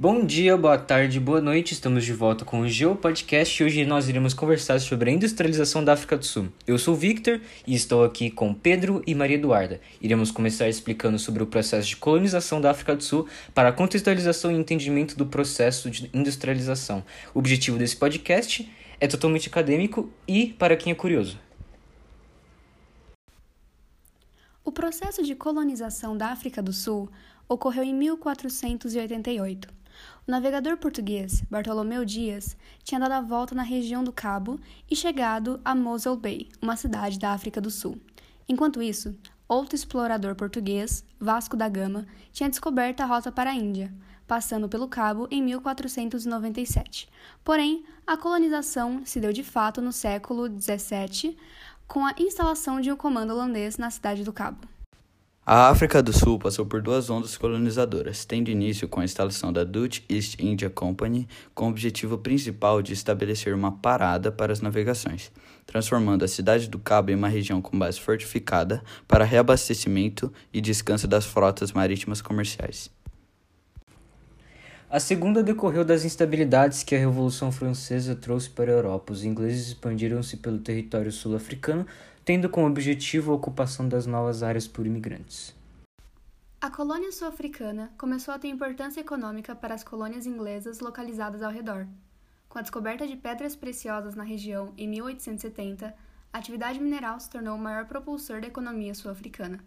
Bom dia, boa tarde, boa noite. Estamos de volta com o Geo Podcast e hoje nós iremos conversar sobre a industrialização da África do Sul. Eu sou o Victor e estou aqui com Pedro e Maria Eduarda. Iremos começar explicando sobre o processo de colonização da África do Sul para a contextualização e entendimento do processo de industrialização. O objetivo desse podcast é totalmente acadêmico e para quem é curioso. O processo de colonização da África do Sul ocorreu em 1488. O navegador português Bartolomeu Dias tinha dado a volta na região do Cabo e chegado a Mossel Bay, uma cidade da África do Sul. Enquanto isso, outro explorador português, Vasco da Gama, tinha descoberto a rota para a Índia, passando pelo Cabo em 1497. Porém, a colonização se deu de fato no século XVII, com a instalação de um comando holandês na cidade do Cabo. A África do Sul passou por duas ondas colonizadoras, tendo início com a instalação da Dutch East India Company, com o objetivo principal de estabelecer uma parada para as navegações, transformando a cidade do Cabo em uma região com base fortificada para reabastecimento e descanso das frotas marítimas comerciais. A segunda decorreu das instabilidades que a Revolução Francesa trouxe para a Europa. Os ingleses expandiram-se pelo território sul-africano, tendo como objetivo a ocupação das novas áreas por imigrantes. A colônia sul-africana começou a ter importância econômica para as colônias inglesas localizadas ao redor. Com a descoberta de pedras preciosas na região em 1870, a atividade mineral se tornou o maior propulsor da economia sul-africana.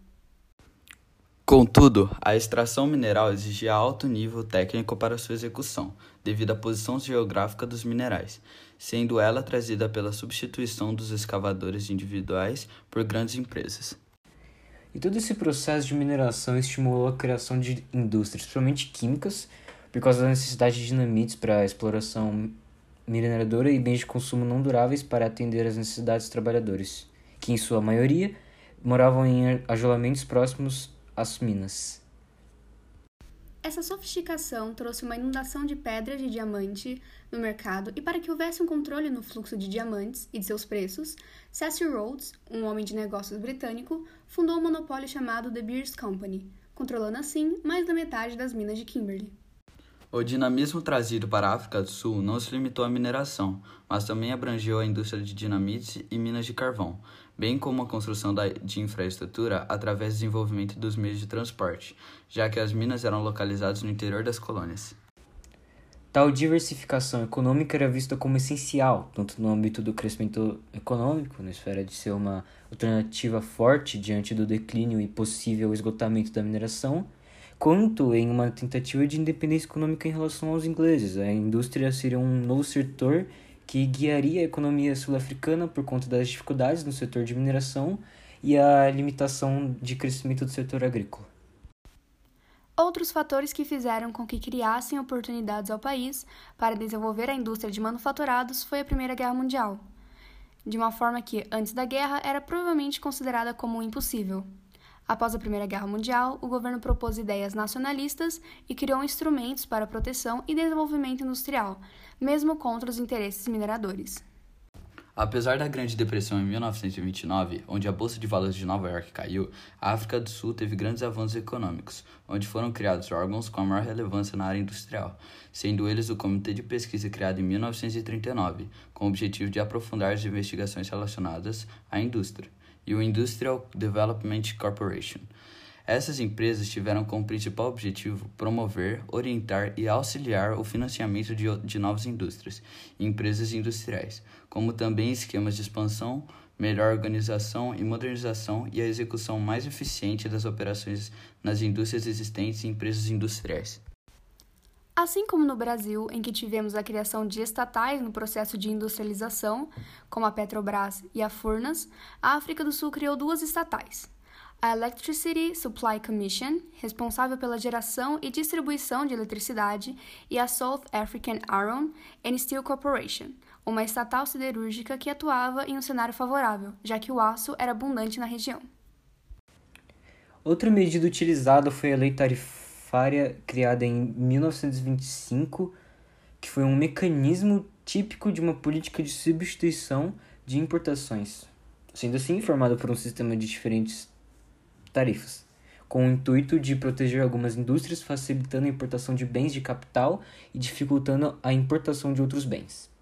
Contudo, a extração mineral exigia alto nível técnico para sua execução, devido à posição geográfica dos minerais, sendo ela trazida pela substituição dos escavadores individuais por grandes empresas. E todo esse processo de mineração estimulou a criação de indústrias, principalmente químicas, por causa da necessidade de dinamites para a exploração mineradora e bens de consumo não duráveis para atender às necessidades dos trabalhadores, que em sua maioria moravam em ajolamentos próximos as minas. Essa sofisticação trouxe uma inundação de pedras de diamante no mercado e para que houvesse um controle no fluxo de diamantes e de seus preços, Cecil Rhodes, um homem de negócios britânico, fundou um monopólio chamado The Beers Company, controlando assim mais da metade das minas de Kimberley. O dinamismo trazido para a África do Sul não se limitou à mineração, mas também abrangeu a indústria de dinamites e minas de carvão, bem como a construção de infraestrutura através do desenvolvimento dos meios de transporte, já que as minas eram localizadas no interior das colônias. Tal diversificação econômica era vista como essencial, tanto no âmbito do crescimento econômico, na esfera de ser uma alternativa forte diante do declínio e possível esgotamento da mineração, quanto em uma tentativa de independência econômica em relação aos ingleses. A indústria seria um novo setor que guiaria a economia sul-africana por conta das dificuldades no setor de mineração e a limitação de crescimento do setor agrícola. Outros fatores que fizeram com que criassem oportunidades ao país para desenvolver a indústria de manufaturados foi a Primeira Guerra Mundial, de uma forma que, antes da guerra, era provavelmente considerada como impossível. Após a Primeira Guerra Mundial, o governo propôs ideias nacionalistas e criou instrumentos para proteção e desenvolvimento industrial, mesmo contra os interesses mineradores. Apesar da Grande Depressão em 1929, onde a Bolsa de Valores de Nova York caiu, a África do Sul teve grandes avanços econômicos, onde foram criados órgãos com a maior relevância na área industrial, sendo eles o Comitê de Pesquisa criado em 1939, com o objetivo de aprofundar as investigações relacionadas à indústria e o Industrial Development Corporation. Essas empresas tiveram como principal objetivo promover, orientar e auxiliar o financiamento de, de novas indústrias e empresas industriais, como também esquemas de expansão, melhor organização e modernização e a execução mais eficiente das operações nas indústrias existentes e empresas industriais. Assim como no Brasil, em que tivemos a criação de estatais no processo de industrialização, como a Petrobras e a Furnas, a África do Sul criou duas estatais. A Electricity Supply Commission, responsável pela geração e distribuição de eletricidade, e a South African Iron and Steel Corporation, uma estatal siderúrgica que atuava em um cenário favorável, já que o aço era abundante na região. Outra medida utilizada foi a lei tarifária criada em 1925, que foi um mecanismo típico de uma política de substituição de importações, sendo assim formado por um sistema de diferentes tarifas, com o intuito de proteger algumas indústrias, facilitando a importação de bens de capital e dificultando a importação de outros bens.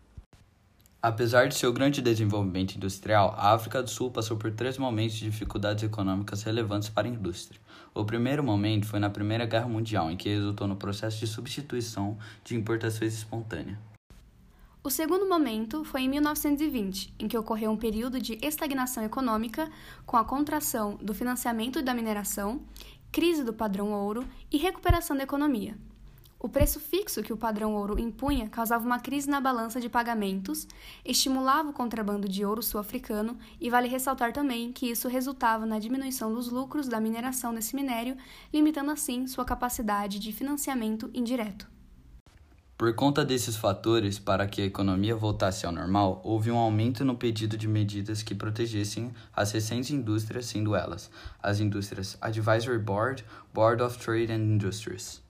Apesar de seu grande desenvolvimento industrial, a África do Sul passou por três momentos de dificuldades econômicas relevantes para a indústria. O primeiro momento foi na Primeira Guerra Mundial, em que resultou no processo de substituição de importações espontâneas. O segundo momento foi em 1920, em que ocorreu um período de estagnação econômica com a contração do financiamento da mineração, crise do padrão ouro e recuperação da economia. O preço fixo que o padrão ouro impunha causava uma crise na balança de pagamentos, estimulava o contrabando de ouro sul-africano e vale ressaltar também que isso resultava na diminuição dos lucros da mineração desse minério, limitando assim sua capacidade de financiamento indireto. Por conta desses fatores, para que a economia voltasse ao normal, houve um aumento no pedido de medidas que protegessem as recentes indústrias, sendo elas as indústrias Advisory Board, Board of Trade and Industries.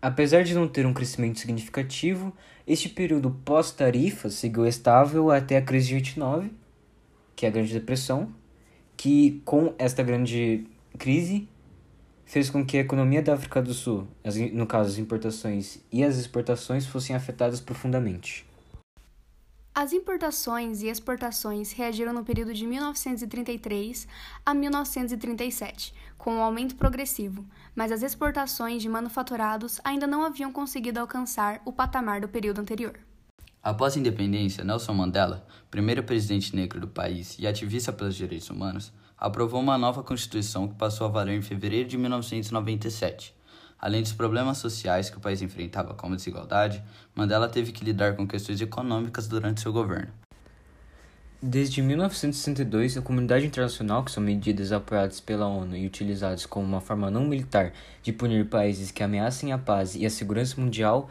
Apesar de não ter um crescimento significativo, este período pós-tarifa seguiu estável até a crise de 29, que é a Grande Depressão, que com esta grande crise fez com que a economia da África do Sul, no caso as importações e as exportações, fossem afetadas profundamente. As importações e exportações reagiram no período de 1933 a 1937, com um aumento progressivo, mas as exportações de manufaturados ainda não haviam conseguido alcançar o patamar do período anterior. Após a independência, Nelson Mandela, primeiro presidente negro do país e ativista pelos direitos humanos, aprovou uma nova Constituição que passou a valer em fevereiro de 1997. Além dos problemas sociais que o país enfrentava, como desigualdade, Mandela teve que lidar com questões econômicas durante seu governo. Desde 1962, a comunidade internacional, que são medidas apoiadas pela ONU e utilizadas como uma forma não militar de punir países que ameacem a paz e a segurança mundial,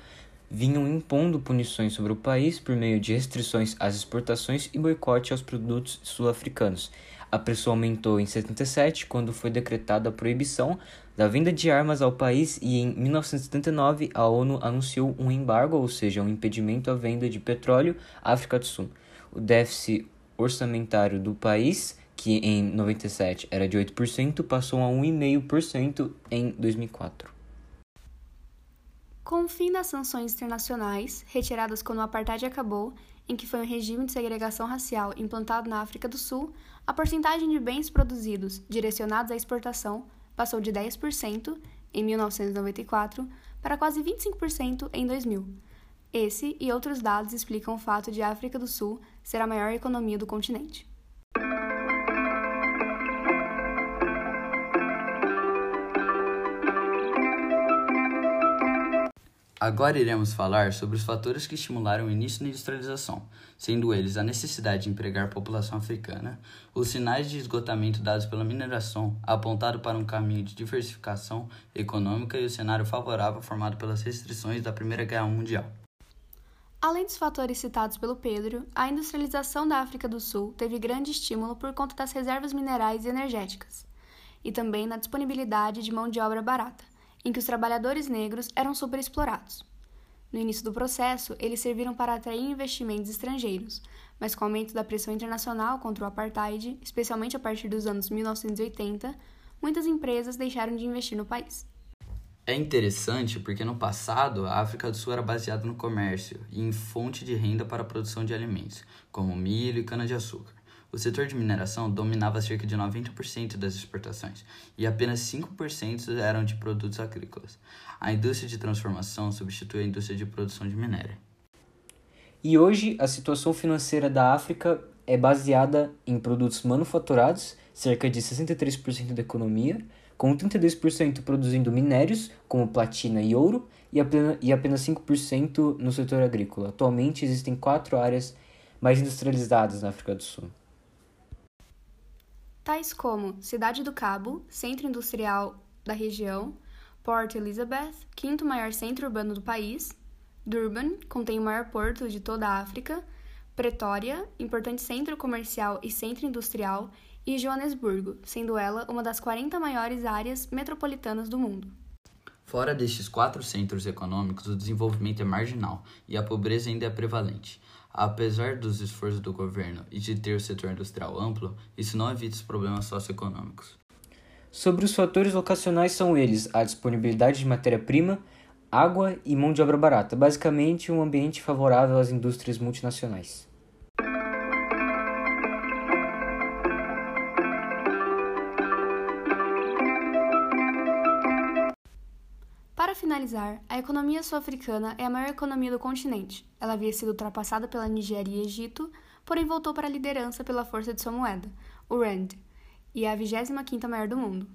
vinham impondo punições sobre o país por meio de restrições às exportações e boicote aos produtos sul-africanos, a pressão aumentou em 77, quando foi decretada a proibição da venda de armas ao país, e em 1979 a ONU anunciou um embargo, ou seja, um impedimento à venda de petróleo à África do Sul. O déficit orçamentário do país, que em 97 era de 8%, passou a 1,5% em 2004. Com o fim das sanções internacionais, retiradas quando o apartheid acabou, em que foi um regime de segregação racial implantado na África do Sul, a porcentagem de bens produzidos direcionados à exportação passou de 10% em 1994 para quase 25% em 2000. Esse e outros dados explicam o fato de a África do Sul ser a maior economia do continente. Agora iremos falar sobre os fatores que estimularam o início da industrialização, sendo eles a necessidade de empregar a população africana, os sinais de esgotamento dados pela mineração, apontado para um caminho de diversificação econômica e o cenário favorável formado pelas restrições da Primeira Guerra Mundial. Além dos fatores citados pelo Pedro, a industrialização da África do Sul teve grande estímulo por conta das reservas minerais e energéticas, e também na disponibilidade de mão de obra barata em que os trabalhadores negros eram superexplorados. No início do processo, eles serviram para atrair investimentos estrangeiros, mas com o aumento da pressão internacional contra o apartheid, especialmente a partir dos anos 1980, muitas empresas deixaram de investir no país. É interessante porque no passado a África do Sul era baseada no comércio e em fonte de renda para a produção de alimentos, como milho e cana-de-açúcar. O setor de mineração dominava cerca de 90% das exportações e apenas 5% eram de produtos agrícolas. A indústria de transformação substitui a indústria de produção de minério. E hoje a situação financeira da África é baseada em produtos manufaturados, cerca de 63% da economia, com 32% produzindo minérios, como platina e ouro, e apenas, e apenas 5% no setor agrícola. Atualmente existem quatro áreas mais industrializadas na África do Sul tais como Cidade do Cabo, centro industrial da região, Port Elizabeth, quinto maior centro urbano do país, Durban, contém o maior porto de toda a África, Pretória, importante centro comercial e centro industrial, e Joanesburgo, sendo ela uma das 40 maiores áreas metropolitanas do mundo. Fora destes quatro centros econômicos, o desenvolvimento é marginal e a pobreza ainda é prevalente. Apesar dos esforços do governo e de ter o setor industrial amplo, isso não evita os problemas socioeconômicos. Sobre os fatores locacionais são eles a disponibilidade de matéria-prima, água e mão de obra barata, basicamente um ambiente favorável às indústrias multinacionais. Finalizar, a economia sul-africana é a maior economia do continente. Ela havia sido ultrapassada pela Nigéria e Egito, porém voltou para a liderança pela força de sua moeda, o Rand, e é a 25ª maior do mundo.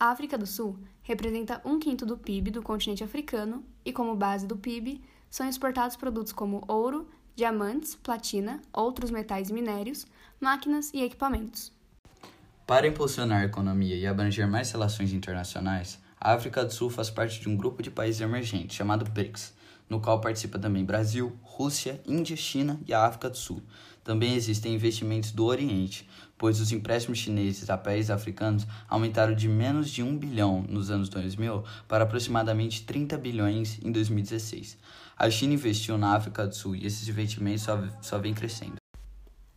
A África do Sul representa um quinto do PIB do continente africano e, como base do PIB, são exportados produtos como ouro, diamantes, platina, outros metais e minérios, máquinas e equipamentos. Para impulsionar a economia e abranger mais relações internacionais, a África do Sul faz parte de um grupo de países emergentes chamado BRICS, no qual participa também Brasil, Rússia, Índia, China e a África do Sul. Também existem investimentos do Oriente, pois os empréstimos chineses a países africanos aumentaram de menos de 1 bilhão nos anos 2000 para aproximadamente 30 bilhões em 2016. A China investiu na África do Sul e esses investimentos só, só vêm crescendo.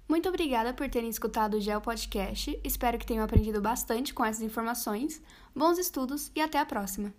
Muito obrigada por terem escutado o Geo Podcast. Espero que tenham aprendido bastante com essas informações. Bons estudos e até a próxima!